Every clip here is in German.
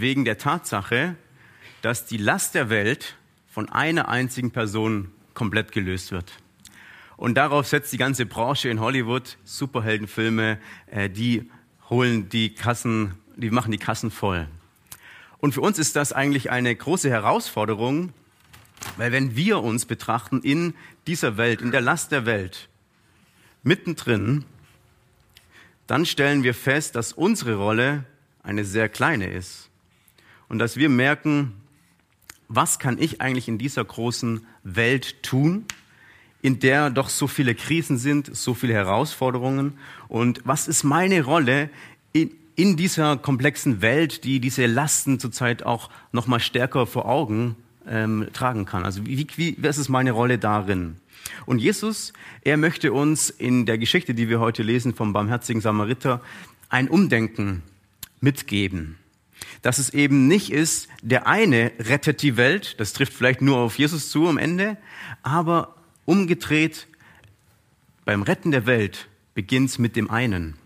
wegen der Tatsache, dass die Last der Welt von einer einzigen Person komplett gelöst wird. Und darauf setzt die ganze Branche in Hollywood, Superheldenfilme, äh, die holen die Kassen, die machen die Kassen voll. Und für uns ist das eigentlich eine große Herausforderung, weil wenn wir uns betrachten in dieser Welt, in der Last der Welt, mittendrin, dann stellen wir fest, dass unsere Rolle eine sehr kleine ist und dass wir merken, was kann ich eigentlich in dieser großen Welt tun, in der doch so viele Krisen sind, so viele Herausforderungen und was ist meine Rolle in, in dieser komplexen Welt, die diese Lasten zurzeit auch noch mal stärker vor Augen ähm, tragen kann. Also wie, wie, was ist meine Rolle darin? Und Jesus, er möchte uns in der Geschichte, die wir heute lesen vom barmherzigen Samariter, ein Umdenken mitgeben dass es eben nicht ist, der eine rettet die Welt, das trifft vielleicht nur auf Jesus zu am Ende, aber umgedreht, beim Retten der Welt beginnt es mit dem einen.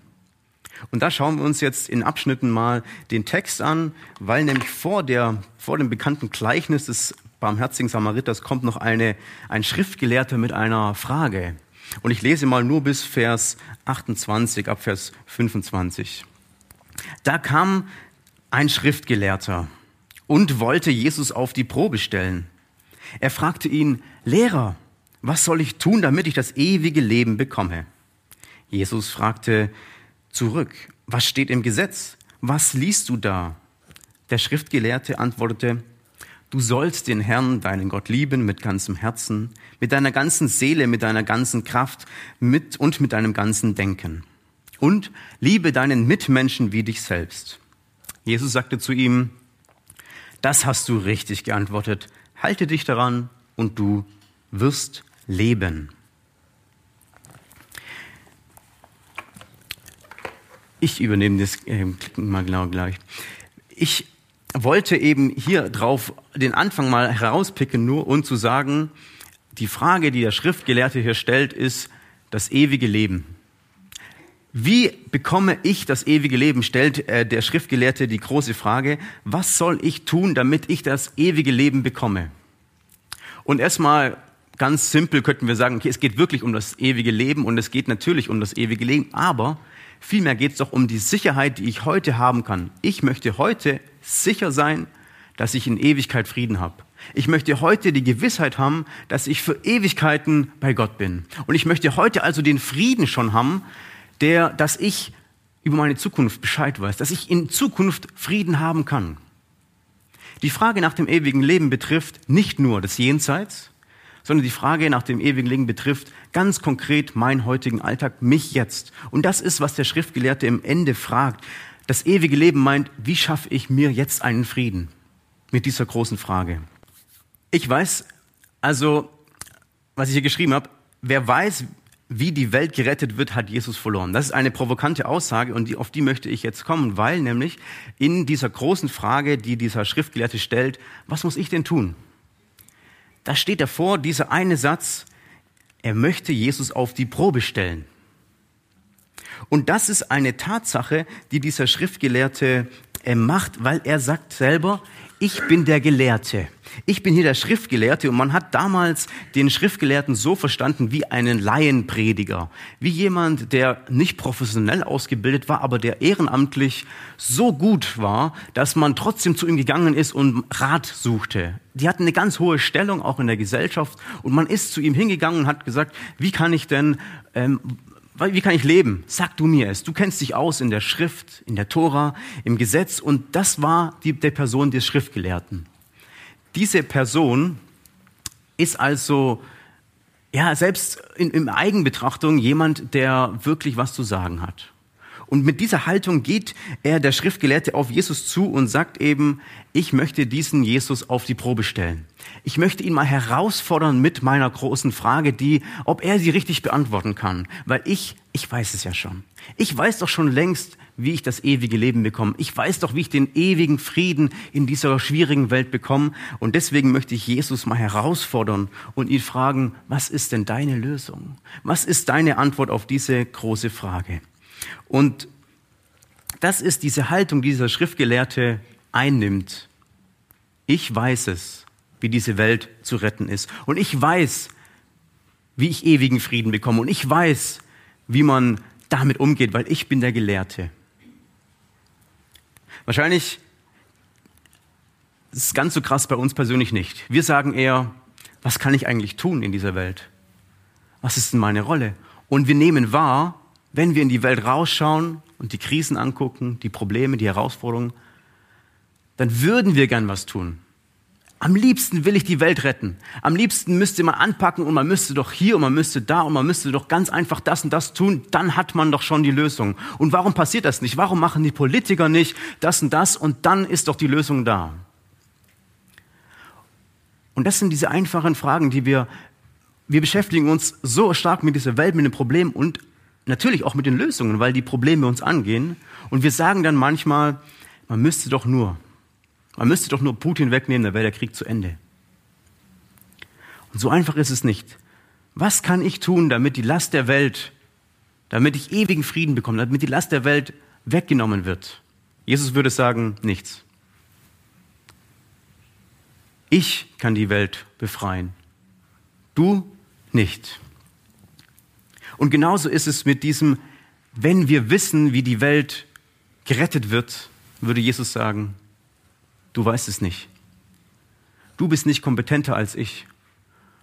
Und da schauen wir uns jetzt in Abschnitten mal den Text an, weil nämlich vor, der, vor dem bekannten Gleichnis des barmherzigen Samariters kommt noch eine, ein Schriftgelehrter mit einer Frage. Und ich lese mal nur bis Vers 28, ab Vers 25. Da kam ein Schriftgelehrter und wollte Jesus auf die Probe stellen. Er fragte ihn, Lehrer, was soll ich tun, damit ich das ewige Leben bekomme? Jesus fragte zurück, was steht im Gesetz? Was liest du da? Der Schriftgelehrte antwortete, Du sollst den Herrn, deinen Gott lieben mit ganzem Herzen, mit deiner ganzen Seele, mit deiner ganzen Kraft mit und mit deinem ganzen Denken. Und liebe deinen Mitmenschen wie dich selbst. Jesus sagte zu ihm, das hast du richtig geantwortet. Halte dich daran und du wirst leben. Ich übernehme das äh, mal genau gleich. Ich wollte eben hier drauf den Anfang mal herauspicken, nur um zu sagen, die Frage, die der Schriftgelehrte hier stellt, ist das ewige Leben. Wie bekomme ich das ewige Leben? stellt äh, der Schriftgelehrte die große Frage. Was soll ich tun, damit ich das ewige Leben bekomme? Und erstmal ganz simpel könnten wir sagen, okay, es geht wirklich um das ewige Leben und es geht natürlich um das ewige Leben, aber vielmehr geht es doch um die Sicherheit, die ich heute haben kann. Ich möchte heute sicher sein, dass ich in Ewigkeit Frieden habe. Ich möchte heute die Gewissheit haben, dass ich für Ewigkeiten bei Gott bin. Und ich möchte heute also den Frieden schon haben, der, dass ich über meine Zukunft Bescheid weiß, dass ich in Zukunft Frieden haben kann. Die Frage nach dem ewigen Leben betrifft nicht nur das Jenseits, sondern die Frage nach dem ewigen Leben betrifft ganz konkret meinen heutigen Alltag, mich jetzt. Und das ist, was der Schriftgelehrte im Ende fragt. Das ewige Leben meint, wie schaffe ich mir jetzt einen Frieden mit dieser großen Frage? Ich weiß, also, was ich hier geschrieben habe, wer weiß, wie die Welt gerettet wird, hat Jesus verloren. Das ist eine provokante Aussage und auf die möchte ich jetzt kommen, weil nämlich in dieser großen Frage, die dieser Schriftgelehrte stellt, was muss ich denn tun? Da steht davor dieser eine Satz, er möchte Jesus auf die Probe stellen. Und das ist eine Tatsache, die dieser Schriftgelehrte äh, macht, weil er sagt selber, ich bin der Gelehrte. Ich bin hier der Schriftgelehrte und man hat damals den Schriftgelehrten so verstanden wie einen Laienprediger, wie jemand, der nicht professionell ausgebildet war, aber der ehrenamtlich so gut war, dass man trotzdem zu ihm gegangen ist und Rat suchte. Die hatten eine ganz hohe Stellung auch in der Gesellschaft und man ist zu ihm hingegangen und hat gesagt, wie kann ich denn ähm, wie kann ich leben? Sag du mir es. Du kennst dich aus in der Schrift, in der Tora, im Gesetz und das war die, der Person des Schriftgelehrten. Diese Person ist also, ja, selbst in, in Eigenbetrachtung jemand, der wirklich was zu sagen hat. Und mit dieser Haltung geht er, der Schriftgelehrte, auf Jesus zu und sagt eben, ich möchte diesen Jesus auf die Probe stellen. Ich möchte ihn mal herausfordern mit meiner großen Frage, die, ob er sie richtig beantworten kann. Weil ich, ich weiß es ja schon. Ich weiß doch schon längst, wie ich das ewige Leben bekomme. Ich weiß doch, wie ich den ewigen Frieden in dieser schwierigen Welt bekomme. Und deswegen möchte ich Jesus mal herausfordern und ihn fragen, was ist denn deine Lösung? Was ist deine Antwort auf diese große Frage? Und das ist diese Haltung, die dieser Schriftgelehrte einnimmt. Ich weiß es, wie diese Welt zu retten ist. Und ich weiß, wie ich ewigen Frieden bekomme. Und ich weiß, wie man damit umgeht, weil ich bin der Gelehrte. Wahrscheinlich ist es ganz so krass bei uns persönlich nicht. Wir sagen eher, was kann ich eigentlich tun in dieser Welt? Was ist denn meine Rolle? Und wir nehmen wahr, wenn wir in die Welt rausschauen und die Krisen angucken, die Probleme, die Herausforderungen, dann würden wir gern was tun. Am liebsten will ich die Welt retten. Am liebsten müsste man anpacken und man müsste doch hier und man müsste da und man müsste doch ganz einfach das und das tun. Dann hat man doch schon die Lösung. Und warum passiert das nicht? Warum machen die Politiker nicht das und das und dann ist doch die Lösung da? Und das sind diese einfachen Fragen, die wir, wir beschäftigen uns so stark mit dieser Welt, mit den Problemen und natürlich auch mit den Lösungen, weil die Probleme uns angehen. Und wir sagen dann manchmal, man müsste doch nur, man müsste doch nur Putin wegnehmen, dann wäre der Krieg zu Ende. Und so einfach ist es nicht. Was kann ich tun, damit die Last der Welt, damit ich ewigen Frieden bekomme, damit die Last der Welt weggenommen wird? Jesus würde sagen, nichts. Ich kann die Welt befreien. Du nicht. Und genauso ist es mit diesem, wenn wir wissen, wie die Welt gerettet wird, würde Jesus sagen, du weißt es nicht. Du bist nicht kompetenter als ich.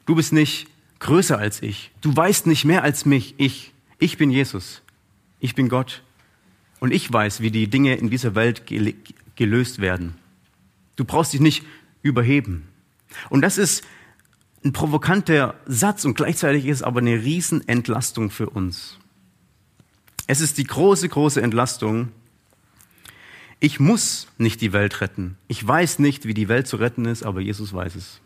Du bist nicht größer als ich. Du weißt nicht mehr als mich. Ich. Ich bin Jesus. Ich bin Gott. Und ich weiß, wie die Dinge in dieser Welt gelöst werden. Du brauchst dich nicht überheben. Und das ist ein provokanter Satz und gleichzeitig ist es aber eine Riesenentlastung für uns. Es ist die große, große Entlastung. Ich muss nicht die Welt retten. Ich weiß nicht, wie die Welt zu retten ist, aber Jesus weiß es.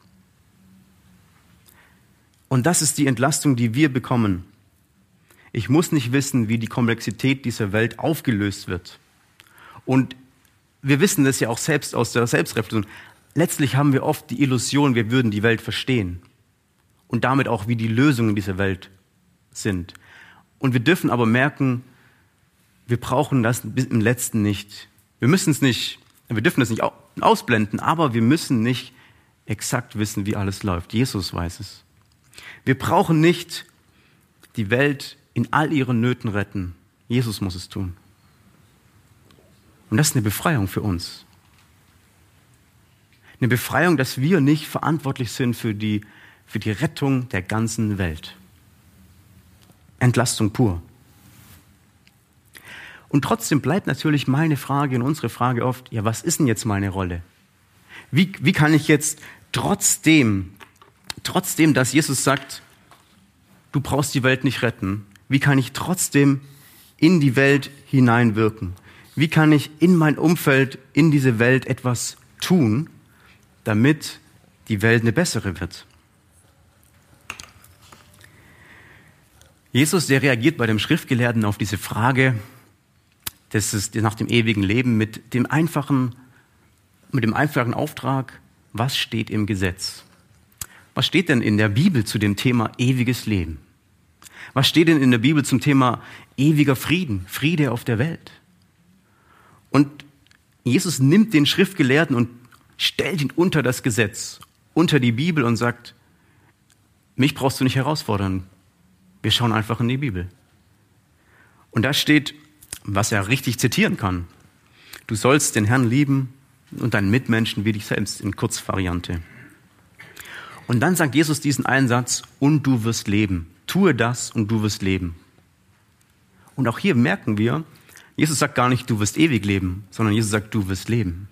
Und das ist die Entlastung, die wir bekommen. Ich muss nicht wissen, wie die Komplexität dieser Welt aufgelöst wird. Und wir wissen das ja auch selbst aus der Selbstreflexion. Letztlich haben wir oft die Illusion, wir würden die Welt verstehen und damit auch, wie die Lösungen dieser Welt sind. Und wir dürfen aber merken, wir brauchen das im letzten nicht. Wir müssen es nicht, wir dürfen das nicht ausblenden, aber wir müssen nicht exakt wissen, wie alles läuft. Jesus weiß es. Wir brauchen nicht die Welt in all ihren Nöten retten. Jesus muss es tun. Und das ist eine Befreiung für uns. Eine Befreiung, dass wir nicht verantwortlich sind für die für die Rettung der ganzen Welt. Entlastung pur. Und trotzdem bleibt natürlich meine Frage und unsere Frage oft, ja, was ist denn jetzt meine Rolle? Wie, wie kann ich jetzt trotzdem, trotzdem, dass Jesus sagt, du brauchst die Welt nicht retten, wie kann ich trotzdem in die Welt hineinwirken? Wie kann ich in mein Umfeld, in diese Welt etwas tun, damit die Welt eine bessere wird? Jesus, der reagiert bei dem Schriftgelehrten auf diese Frage das ist nach dem ewigen Leben mit dem einfachen, mit dem einfachen Auftrag, was steht im Gesetz? Was steht denn in der Bibel zu dem Thema ewiges Leben? Was steht denn in der Bibel zum Thema ewiger Frieden, Friede auf der Welt? Und Jesus nimmt den Schriftgelehrten und stellt ihn unter das Gesetz, unter die Bibel und sagt, mich brauchst du nicht herausfordern. Wir schauen einfach in die Bibel. Und da steht, was er richtig zitieren kann. Du sollst den Herrn lieben und deinen Mitmenschen wie dich selbst in Kurzvariante. Und dann sagt Jesus diesen einen Satz, und du wirst leben. Tue das und du wirst leben. Und auch hier merken wir, Jesus sagt gar nicht, du wirst ewig leben, sondern Jesus sagt, du wirst leben.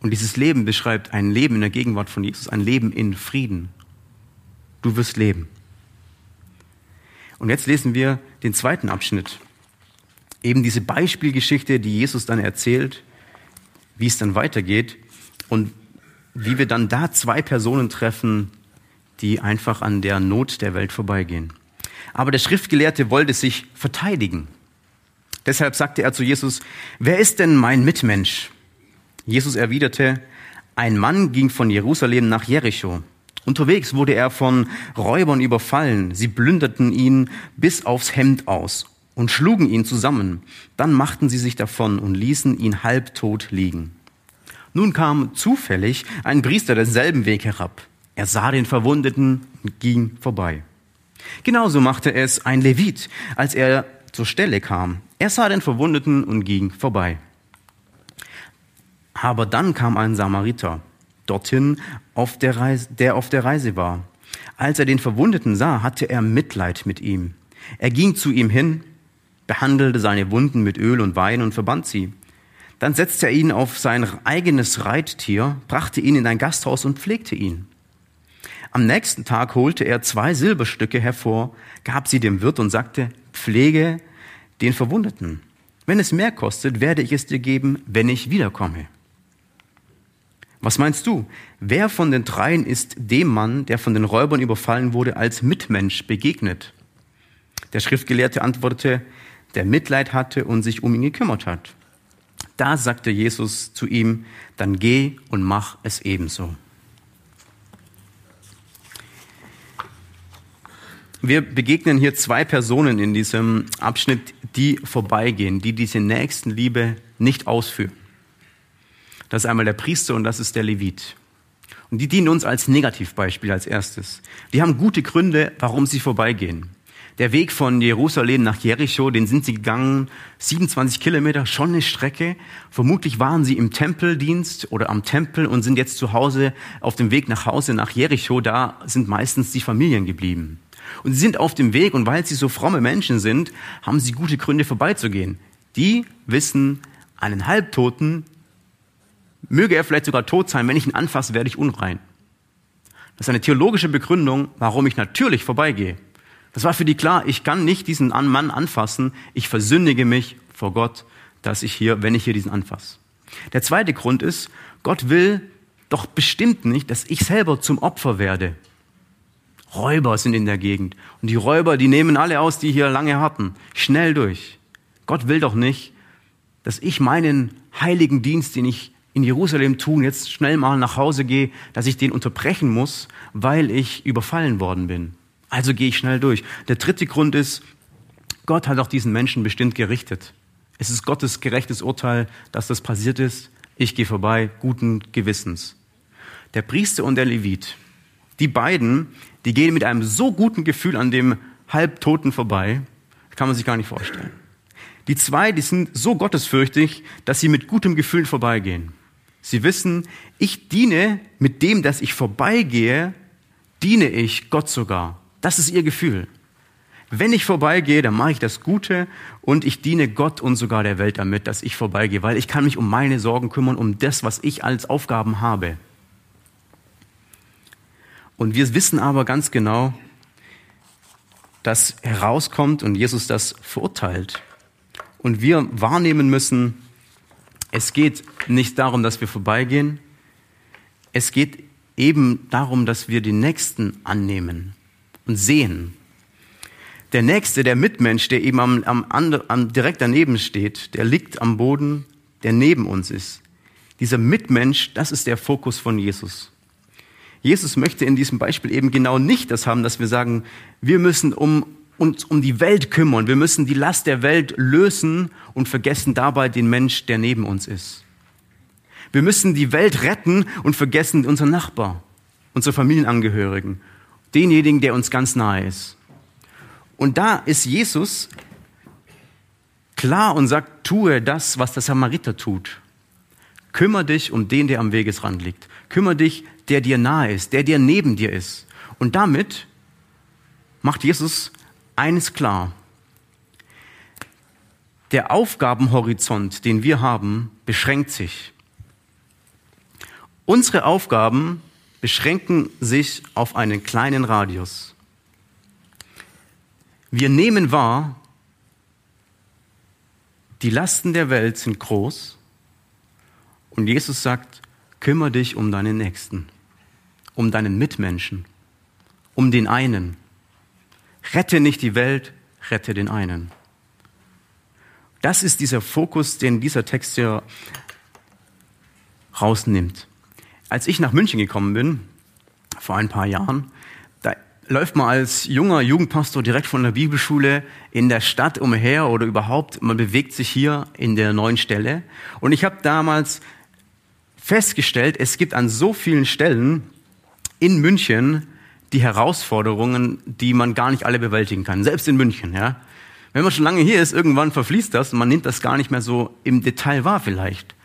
Und dieses Leben beschreibt ein Leben in der Gegenwart von Jesus, ein Leben in Frieden. Du wirst leben. Und jetzt lesen wir den zweiten Abschnitt. eben diese Beispielgeschichte, die Jesus dann erzählt, wie es dann weitergeht und wie wir dann da zwei Personen treffen, die einfach an der Not der Welt vorbeigehen. Aber der Schriftgelehrte wollte sich verteidigen. Deshalb sagte er zu Jesus, wer ist denn mein Mitmensch? Jesus erwiderte, ein Mann ging von Jerusalem nach Jericho. Unterwegs wurde er von Räubern überfallen. Sie plünderten ihn bis aufs Hemd aus und schlugen ihn zusammen. Dann machten sie sich davon und ließen ihn halbtot liegen. Nun kam zufällig ein Priester denselben Weg herab. Er sah den Verwundeten und ging vorbei. Genauso machte es ein Levit, als er zur Stelle kam. Er sah den Verwundeten und ging vorbei. Aber dann kam ein Samariter dorthin, auf der, Reise, der auf der Reise war. Als er den Verwundeten sah, hatte er Mitleid mit ihm. Er ging zu ihm hin, behandelte seine Wunden mit Öl und Wein und verband sie. Dann setzte er ihn auf sein eigenes Reittier, brachte ihn in ein Gasthaus und pflegte ihn. Am nächsten Tag holte er zwei Silberstücke hervor, gab sie dem Wirt und sagte, pflege den Verwundeten. Wenn es mehr kostet, werde ich es dir geben, wenn ich wiederkomme. Was meinst du? Wer von den dreien ist dem Mann, der von den Räubern überfallen wurde, als Mitmensch begegnet? Der Schriftgelehrte antwortete, der Mitleid hatte und sich um ihn gekümmert hat. Da sagte Jesus zu ihm, dann geh und mach es ebenso. Wir begegnen hier zwei Personen in diesem Abschnitt, die vorbeigehen, die diese Nächstenliebe nicht ausführen. Das ist einmal der Priester und das ist der Levit. Und die dienen uns als Negativbeispiel als erstes. Die haben gute Gründe, warum sie vorbeigehen. Der Weg von Jerusalem nach Jericho, den sind sie gegangen, 27 Kilometer, schon eine Strecke. Vermutlich waren sie im Tempeldienst oder am Tempel und sind jetzt zu Hause auf dem Weg nach Hause nach Jericho. Da sind meistens die Familien geblieben. Und sie sind auf dem Weg und weil sie so fromme Menschen sind, haben sie gute Gründe vorbeizugehen. Die wissen, einen Halbtoten möge er vielleicht sogar tot sein, wenn ich ihn anfasse, werde ich unrein. Das ist eine theologische Begründung, warum ich natürlich vorbeigehe. Das war für die klar, ich kann nicht diesen Mann anfassen, ich versündige mich vor Gott, dass ich hier, wenn ich hier diesen anfasse. Der zweite Grund ist, Gott will doch bestimmt nicht, dass ich selber zum Opfer werde. Räuber sind in der Gegend. Und die Räuber, die nehmen alle aus, die hier lange hatten. Schnell durch. Gott will doch nicht, dass ich meinen heiligen Dienst, den ich in Jerusalem tun, jetzt schnell mal nach Hause gehe, dass ich den unterbrechen muss, weil ich überfallen worden bin. Also gehe ich schnell durch. Der dritte Grund ist, Gott hat auch diesen Menschen bestimmt gerichtet. Es ist Gottes gerechtes Urteil, dass das passiert ist. Ich gehe vorbei, guten Gewissens. Der Priester und der Levit, die beiden, die gehen mit einem so guten Gefühl an dem Halbtoten vorbei, kann man sich gar nicht vorstellen. Die zwei, die sind so gottesfürchtig, dass sie mit gutem Gefühl vorbeigehen. Sie wissen, ich diene mit dem, dass ich vorbeigehe, diene ich Gott sogar. Das ist ihr Gefühl. Wenn ich vorbeigehe, dann mache ich das Gute und ich diene Gott und sogar der Welt damit, dass ich vorbeigehe, weil ich kann mich um meine Sorgen kümmern, um das, was ich als Aufgaben habe. Und wir wissen aber ganz genau, dass herauskommt und Jesus das verurteilt. Und wir wahrnehmen müssen, es geht nicht darum, dass wir vorbeigehen. Es geht eben darum, dass wir den Nächsten annehmen und sehen. Der Nächste, der Mitmensch, der eben am, am, am, direkt daneben steht, der liegt am Boden, der neben uns ist. Dieser Mitmensch, das ist der Fokus von Jesus. Jesus möchte in diesem Beispiel eben genau nicht das haben, dass wir sagen, wir müssen um uns um die Welt kümmern. Wir müssen die Last der Welt lösen und vergessen dabei den Mensch, der neben uns ist. Wir müssen die Welt retten und vergessen unseren Nachbar, unsere Familienangehörigen, denjenigen, der uns ganz nahe ist. Und da ist Jesus klar und sagt, tue das, was der Samariter tut. Kümmer dich um den, der am Wegesrand liegt. Kümmer dich, der dir nahe ist, der dir neben dir ist. Und damit macht Jesus eines klar. Der Aufgabenhorizont, den wir haben, beschränkt sich. Unsere Aufgaben beschränken sich auf einen kleinen Radius. Wir nehmen wahr, die Lasten der Welt sind groß und Jesus sagt, kümmere dich um deinen Nächsten, um deinen Mitmenschen, um den einen. Rette nicht die Welt, rette den einen. Das ist dieser Fokus, den dieser Text hier rausnimmt. Als ich nach München gekommen bin, vor ein paar Jahren, da läuft man als junger Jugendpastor direkt von der Bibelschule in der Stadt umher oder überhaupt, man bewegt sich hier in der neuen Stelle. Und ich habe damals festgestellt, es gibt an so vielen Stellen in München die Herausforderungen, die man gar nicht alle bewältigen kann, selbst in München, ja. Wenn man schon lange hier ist, irgendwann verfließt das und man nimmt das gar nicht mehr so im Detail wahr vielleicht.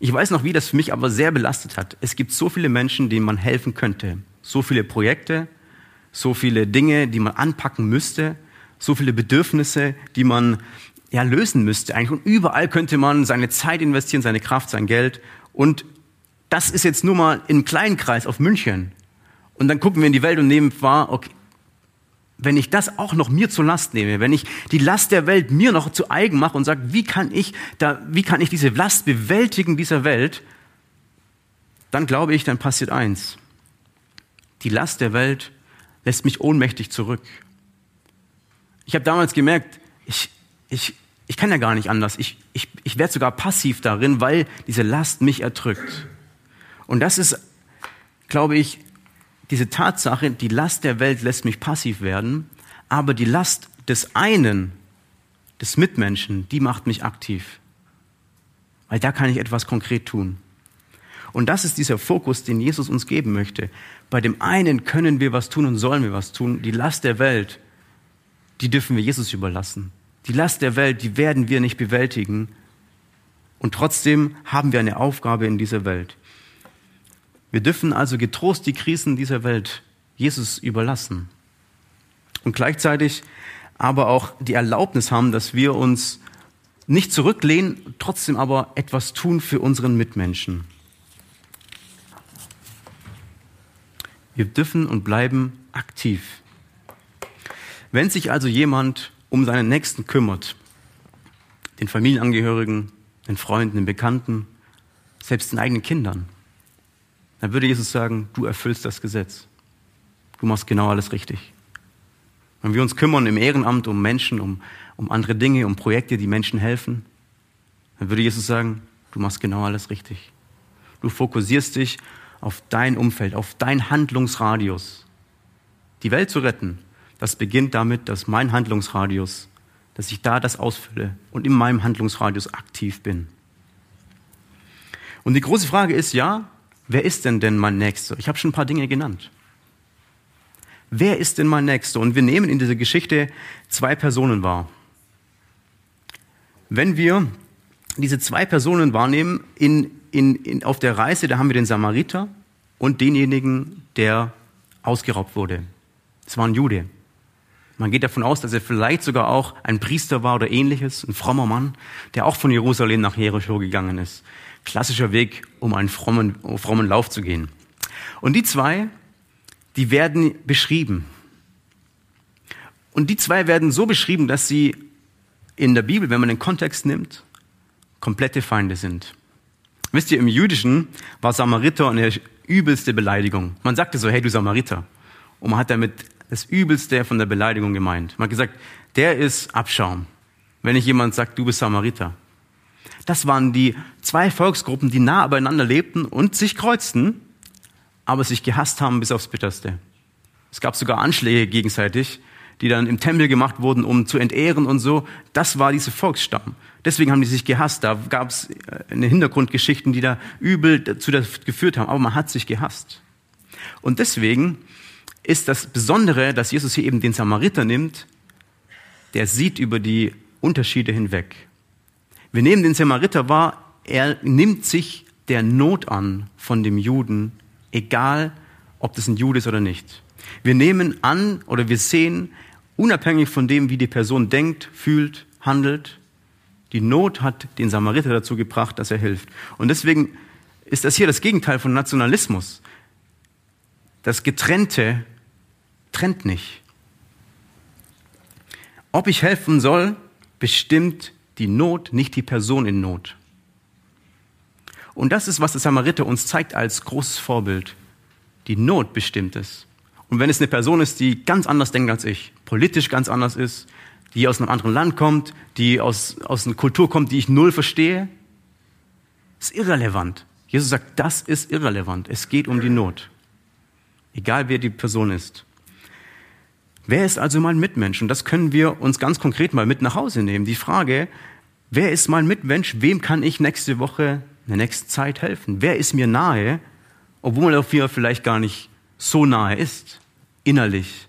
Ich weiß noch, wie das für mich aber sehr belastet hat. Es gibt so viele Menschen, denen man helfen könnte. So viele Projekte, so viele Dinge, die man anpacken müsste, so viele Bedürfnisse, die man ja lösen müsste eigentlich. Und überall könnte man seine Zeit investieren, seine Kraft, sein Geld. Und das ist jetzt nur mal im kleinen Kreis auf München. Und dann gucken wir in die Welt und nehmen wahr, okay, wenn ich das auch noch mir zur Last nehme, wenn ich die Last der Welt mir noch zu eigen mache und sage, wie kann ich da, wie kann ich diese Last bewältigen dieser Welt, dann glaube ich, dann passiert eins. Die Last der Welt lässt mich ohnmächtig zurück. Ich habe damals gemerkt, ich, ich, ich kann ja gar nicht anders. Ich, ich, ich werde sogar passiv darin, weil diese Last mich erdrückt. Und das ist, glaube ich, diese Tatsache, die Last der Welt lässt mich passiv werden, aber die Last des einen, des Mitmenschen, die macht mich aktiv. Weil da kann ich etwas konkret tun. Und das ist dieser Fokus, den Jesus uns geben möchte. Bei dem einen können wir was tun und sollen wir was tun. Die Last der Welt, die dürfen wir Jesus überlassen. Die Last der Welt, die werden wir nicht bewältigen. Und trotzdem haben wir eine Aufgabe in dieser Welt. Wir dürfen also getrost die Krisen dieser Welt Jesus überlassen. Und gleichzeitig aber auch die Erlaubnis haben, dass wir uns nicht zurücklehnen, trotzdem aber etwas tun für unseren Mitmenschen. Wir dürfen und bleiben aktiv. Wenn sich also jemand um seinen Nächsten kümmert, den Familienangehörigen, den Freunden, den Bekannten, selbst den eigenen Kindern, dann würde Jesus sagen, du erfüllst das Gesetz. Du machst genau alles richtig. Wenn wir uns kümmern im Ehrenamt um Menschen, um, um andere Dinge, um Projekte, die Menschen helfen, dann würde Jesus sagen, du machst genau alles richtig. Du fokussierst dich auf dein Umfeld, auf dein Handlungsradius. Die Welt zu retten, das beginnt damit, dass mein Handlungsradius, dass ich da das ausfülle und in meinem Handlungsradius aktiv bin. Und die große Frage ist, ja, Wer ist denn denn mein Nächster? Ich habe schon ein paar Dinge genannt. Wer ist denn mein Nächster? Und wir nehmen in dieser Geschichte zwei Personen wahr. Wenn wir diese zwei Personen wahrnehmen in, in, in, auf der Reise, da haben wir den Samariter und denjenigen, der ausgeraubt wurde. Es war ein Jude. Man geht davon aus, dass er vielleicht sogar auch ein Priester war oder ähnliches, ein frommer Mann, der auch von Jerusalem nach Jericho gegangen ist klassischer Weg, um einen frommen, frommen Lauf zu gehen. Und die zwei, die werden beschrieben. Und die zwei werden so beschrieben, dass sie in der Bibel, wenn man den Kontext nimmt, komplette Feinde sind. Wisst ihr, im Jüdischen war Samariter eine übelste Beleidigung. Man sagte so, hey du Samariter. Und man hat damit das Übelste von der Beleidigung gemeint. Man hat gesagt, der ist Abschaum. Wenn ich jemand sagt, du bist Samariter. Das waren die zwei Volksgruppen, die nah beieinander lebten und sich kreuzten, aber sich gehasst haben bis aufs Bitterste. Es gab sogar Anschläge gegenseitig, die dann im Tempel gemacht wurden, um zu entehren und so. Das war diese Volksstamm. Deswegen haben die sich gehasst. Da gab es äh, eine Hintergrundgeschichten, die da übel dazu geführt haben. Aber man hat sich gehasst. Und deswegen ist das Besondere, dass Jesus hier eben den Samariter nimmt, der sieht über die Unterschiede hinweg. Wir nehmen den Samariter wahr, er nimmt sich der Not an von dem Juden, egal ob das ein Jude ist oder nicht. Wir nehmen an oder wir sehen, unabhängig von dem, wie die Person denkt, fühlt, handelt, die Not hat den Samariter dazu gebracht, dass er hilft. Und deswegen ist das hier das Gegenteil von Nationalismus. Das Getrennte trennt nicht. Ob ich helfen soll, bestimmt die Not, nicht die Person in Not. Und das ist, was der Samariter uns zeigt als großes Vorbild. Die Not bestimmt es. Und wenn es eine Person ist, die ganz anders denkt als ich, politisch ganz anders ist, die aus einem anderen Land kommt, die aus, aus einer Kultur kommt, die ich null verstehe, ist irrelevant. Jesus sagt, das ist irrelevant. Es geht um die Not. Egal wer die Person ist. Wer ist also mein Mitmensch? Und das können wir uns ganz konkret mal mit nach Hause nehmen. Die Frage, wer ist mein Mitmensch? Wem kann ich nächste Woche, in der nächsten Zeit helfen? Wer ist mir nahe, obwohl er vielleicht gar nicht so nahe ist, innerlich?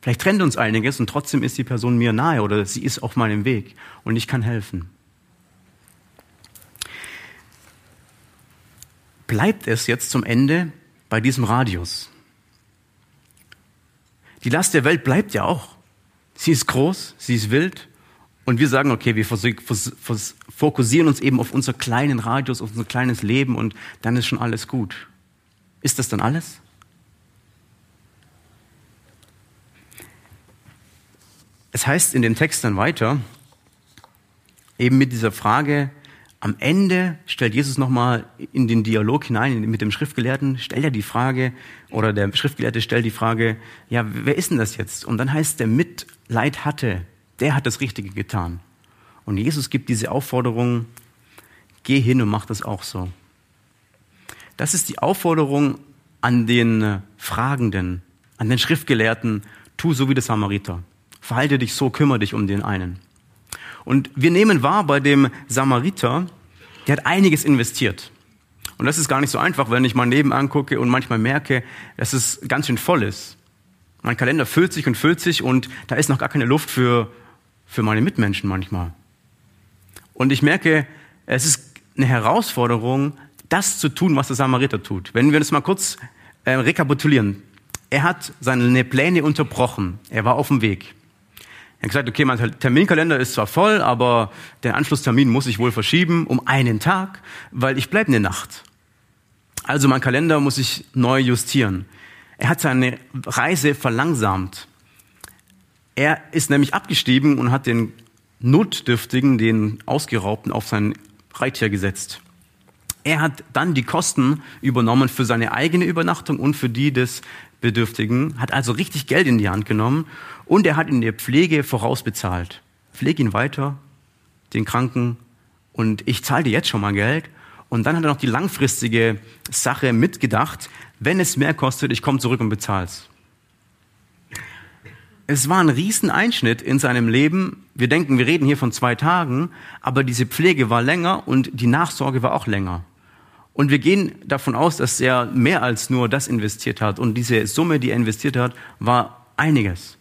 Vielleicht trennt uns einiges und trotzdem ist die Person mir nahe oder sie ist auf meinem Weg und ich kann helfen. Bleibt es jetzt zum Ende bei diesem Radius? Die Last der Welt bleibt ja auch. Sie ist groß, sie ist wild. Und wir sagen, okay, wir fokussieren uns eben auf unser kleinen Radius, auf unser kleines Leben und dann ist schon alles gut. Ist das dann alles? Es heißt in den Text dann weiter, eben mit dieser Frage, am Ende stellt Jesus nochmal in den Dialog hinein mit dem Schriftgelehrten, stellt er die Frage, oder der Schriftgelehrte stellt die Frage, ja, wer ist denn das jetzt? Und dann heißt, der Mitleid hatte, der hat das Richtige getan. Und Jesus gibt diese Aufforderung, geh hin und mach das auch so. Das ist die Aufforderung an den Fragenden, an den Schriftgelehrten, tu so wie der Samariter. Verhalte dich so, kümmere dich um den einen. Und wir nehmen wahr bei dem Samariter, der hat einiges investiert. Und das ist gar nicht so einfach, wenn ich mal neben angucke und manchmal merke, dass es ganz schön voll ist. Mein Kalender füllt sich und füllt sich und da ist noch gar keine Luft für, für meine Mitmenschen manchmal. Und ich merke, es ist eine Herausforderung, das zu tun, was der Samariter tut. Wenn wir das mal kurz äh, rekapitulieren. Er hat seine Pläne unterbrochen. Er war auf dem Weg. Er hat gesagt, okay, mein Terminkalender ist zwar voll, aber der Anschlusstermin muss ich wohl verschieben um einen Tag, weil ich bleibe eine Nacht. Also mein Kalender muss ich neu justieren. Er hat seine Reise verlangsamt. Er ist nämlich abgestiegen und hat den Notdürftigen, den Ausgeraubten, auf sein Reittier gesetzt. Er hat dann die Kosten übernommen für seine eigene Übernachtung und für die des Bedürftigen, hat also richtig Geld in die Hand genommen und er hat in der Pflege vorausbezahlt. Pflege ihn weiter, den Kranken, und ich zahle dir jetzt schon mal Geld. Und dann hat er noch die langfristige Sache mitgedacht. Wenn es mehr kostet, ich komme zurück und bezahl's. Es war ein Rieseneinschnitt in seinem Leben. Wir denken, wir reden hier von zwei Tagen, aber diese Pflege war länger und die Nachsorge war auch länger. Und wir gehen davon aus, dass er mehr als nur das investiert hat. Und diese Summe, die er investiert hat, war einiges.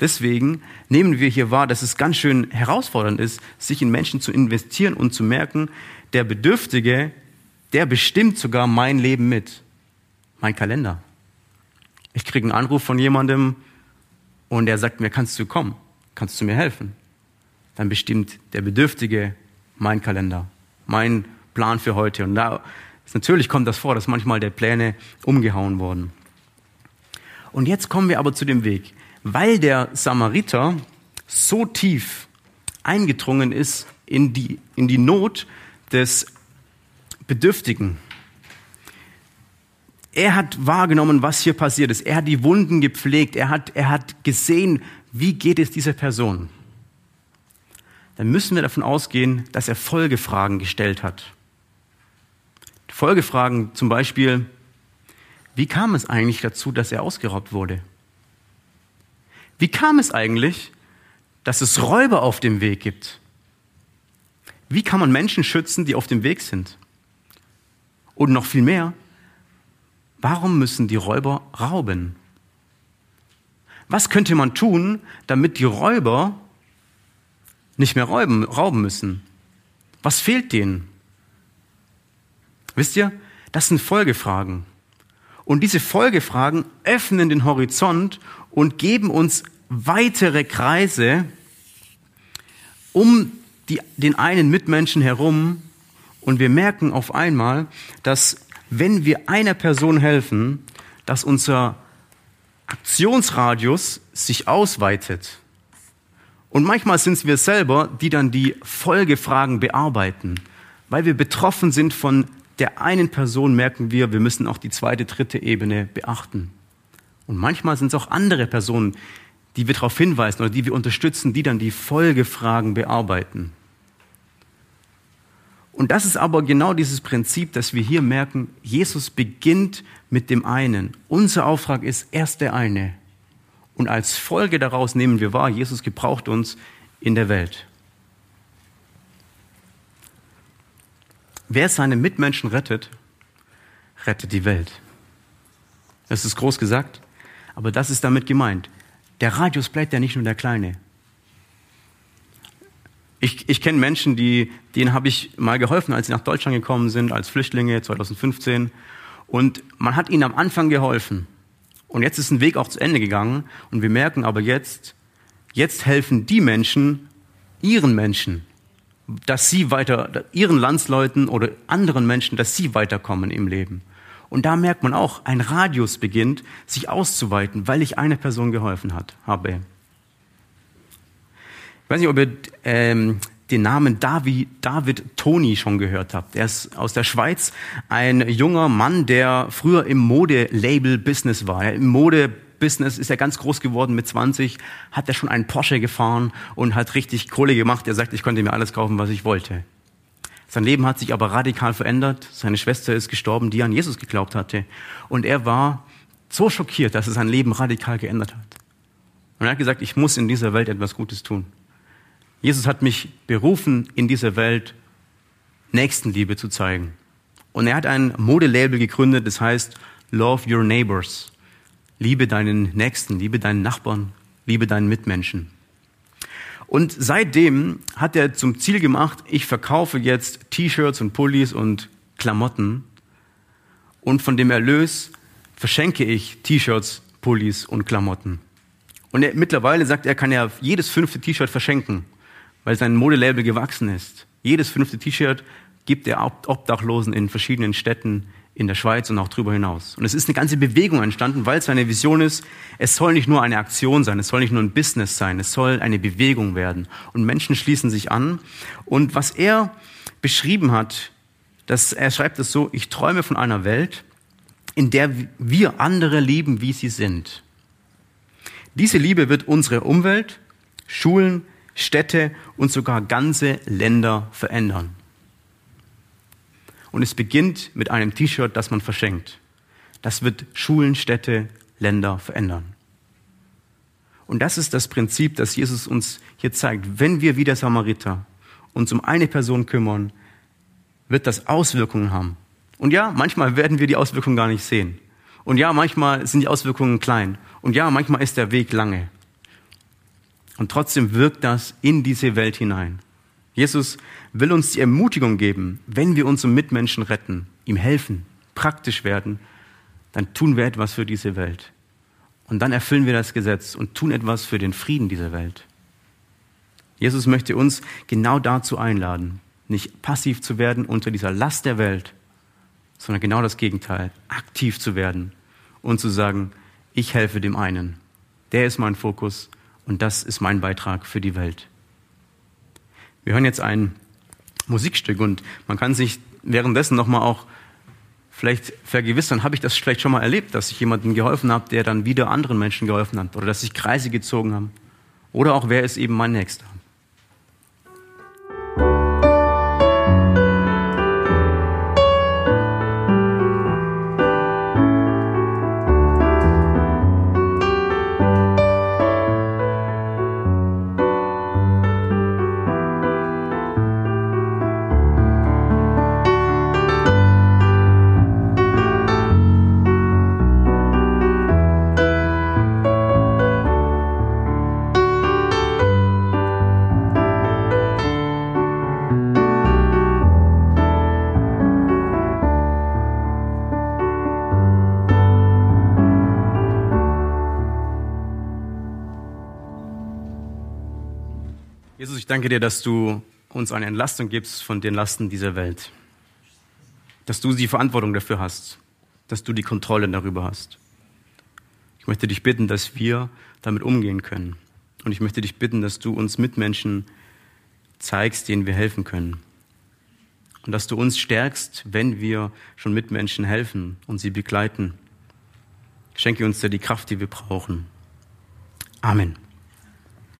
Deswegen nehmen wir hier wahr, dass es ganz schön herausfordernd ist, sich in Menschen zu investieren und zu merken, der Bedürftige, der bestimmt sogar mein Leben mit. Mein Kalender. Ich kriege einen Anruf von jemandem und er sagt mir, kannst du kommen? Kannst du mir helfen? Dann bestimmt der Bedürftige mein Kalender, mein Plan für heute. Und da natürlich kommt das vor, dass manchmal der Pläne umgehauen wurden. Und jetzt kommen wir aber zu dem Weg. Weil der Samariter so tief eingedrungen ist in die, in die Not des Bedürftigen. Er hat wahrgenommen, was hier passiert ist. Er hat die Wunden gepflegt. Er hat, er hat gesehen, wie geht es dieser Person. Dann müssen wir davon ausgehen, dass er Folgefragen gestellt hat. Folgefragen zum Beispiel, wie kam es eigentlich dazu, dass er ausgeraubt wurde? Wie kam es eigentlich, dass es Räuber auf dem Weg gibt? Wie kann man Menschen schützen, die auf dem Weg sind? Und noch viel mehr, warum müssen die Räuber rauben? Was könnte man tun, damit die Räuber nicht mehr rauben, rauben müssen? Was fehlt denen? Wisst ihr, das sind Folgefragen. Und diese Folgefragen öffnen den Horizont und geben uns weitere Kreise um die, den einen Mitmenschen herum. Und wir merken auf einmal, dass wenn wir einer Person helfen, dass unser Aktionsradius sich ausweitet Und manchmal sind es wir selber, die dann die Folgefragen bearbeiten. Weil wir betroffen sind von der einen Person, merken wir, wir müssen auch die zweite, dritte Ebene beachten. Und manchmal sind es auch andere Personen, die wir darauf hinweisen oder die wir unterstützen, die dann die Folgefragen bearbeiten. Und das ist aber genau dieses Prinzip, dass wir hier merken, Jesus beginnt mit dem einen. Unser Auftrag ist erst der eine. Und als Folge daraus nehmen wir wahr, Jesus gebraucht uns in der Welt. Wer seine Mitmenschen rettet, rettet die Welt. Das ist groß gesagt, aber das ist damit gemeint. Der Radius bleibt ja nicht nur der kleine. Ich, ich kenne Menschen, die, denen habe ich mal geholfen, als sie nach Deutschland gekommen sind, als Flüchtlinge 2015. Und man hat ihnen am Anfang geholfen. Und jetzt ist ein Weg auch zu Ende gegangen. Und wir merken aber jetzt, jetzt helfen die Menschen ihren Menschen, dass sie weiter, ihren Landsleuten oder anderen Menschen, dass sie weiterkommen im Leben. Und da merkt man auch, ein Radius beginnt, sich auszuweiten, weil ich eine Person geholfen hat, habe. Ich weiß nicht, ob ihr ähm, den Namen David, David Toni schon gehört habt. Er ist aus der Schweiz ein junger Mann, der früher im Modelabel-Business war. Im Mode-Business ist er ganz groß geworden. Mit 20 hat er schon einen Porsche gefahren und hat richtig Kohle gemacht. Er sagt, ich konnte mir alles kaufen, was ich wollte. Sein Leben hat sich aber radikal verändert. Seine Schwester ist gestorben, die an Jesus geglaubt hatte. Und er war so schockiert, dass es sein Leben radikal geändert hat. Und er hat gesagt, ich muss in dieser Welt etwas Gutes tun. Jesus hat mich berufen, in dieser Welt Nächstenliebe zu zeigen. Und er hat ein Modelabel gegründet, das heißt Love Your Neighbors. Liebe deinen Nächsten, liebe deinen Nachbarn, liebe deinen Mitmenschen. Und seitdem hat er zum Ziel gemacht, ich verkaufe jetzt T-Shirts und Pullis und Klamotten und von dem Erlös verschenke ich T-Shirts, Pullis und Klamotten. Und er, mittlerweile sagt er, kann ja jedes fünfte T-Shirt verschenken weil sein Modelabel gewachsen ist. Jedes fünfte T-Shirt gibt er Obdachlosen in verschiedenen Städten in der Schweiz und auch darüber hinaus. Und es ist eine ganze Bewegung entstanden, weil seine Vision ist, es soll nicht nur eine Aktion sein, es soll nicht nur ein Business sein, es soll eine Bewegung werden. Und Menschen schließen sich an. Und was er beschrieben hat, dass er schreibt es so, ich träume von einer Welt, in der wir andere lieben, wie sie sind. Diese Liebe wird unsere Umwelt, Schulen, Städte und sogar ganze Länder verändern. Und es beginnt mit einem T-Shirt, das man verschenkt. Das wird Schulen, Städte, Länder verändern. Und das ist das Prinzip, das Jesus uns hier zeigt. Wenn wir wie der Samariter uns um eine Person kümmern, wird das Auswirkungen haben. Und ja, manchmal werden wir die Auswirkungen gar nicht sehen. Und ja, manchmal sind die Auswirkungen klein. Und ja, manchmal ist der Weg lange. Und trotzdem wirkt das in diese Welt hinein. Jesus will uns die Ermutigung geben, wenn wir unsere Mitmenschen retten, ihm helfen, praktisch werden, dann tun wir etwas für diese Welt. Und dann erfüllen wir das Gesetz und tun etwas für den Frieden dieser Welt. Jesus möchte uns genau dazu einladen, nicht passiv zu werden unter dieser Last der Welt, sondern genau das Gegenteil, aktiv zu werden und zu sagen, ich helfe dem einen. Der ist mein Fokus und das ist mein Beitrag für die Welt. Wir hören jetzt ein Musikstück und man kann sich währenddessen nochmal auch vielleicht vergewissern, habe ich das vielleicht schon mal erlebt, dass ich jemandem geholfen habe, der dann wieder anderen Menschen geholfen hat oder dass sich Kreise gezogen haben. Oder auch wer ist eben mein Nächster. Danke dir, dass du uns eine Entlastung gibst von den Lasten dieser Welt. Dass du die Verantwortung dafür hast, dass du die Kontrolle darüber hast. Ich möchte dich bitten, dass wir damit umgehen können. Und ich möchte dich bitten, dass du uns Mitmenschen zeigst, denen wir helfen können. Und dass du uns stärkst, wenn wir schon Mitmenschen helfen und sie begleiten. Schenke uns da die Kraft, die wir brauchen. Amen.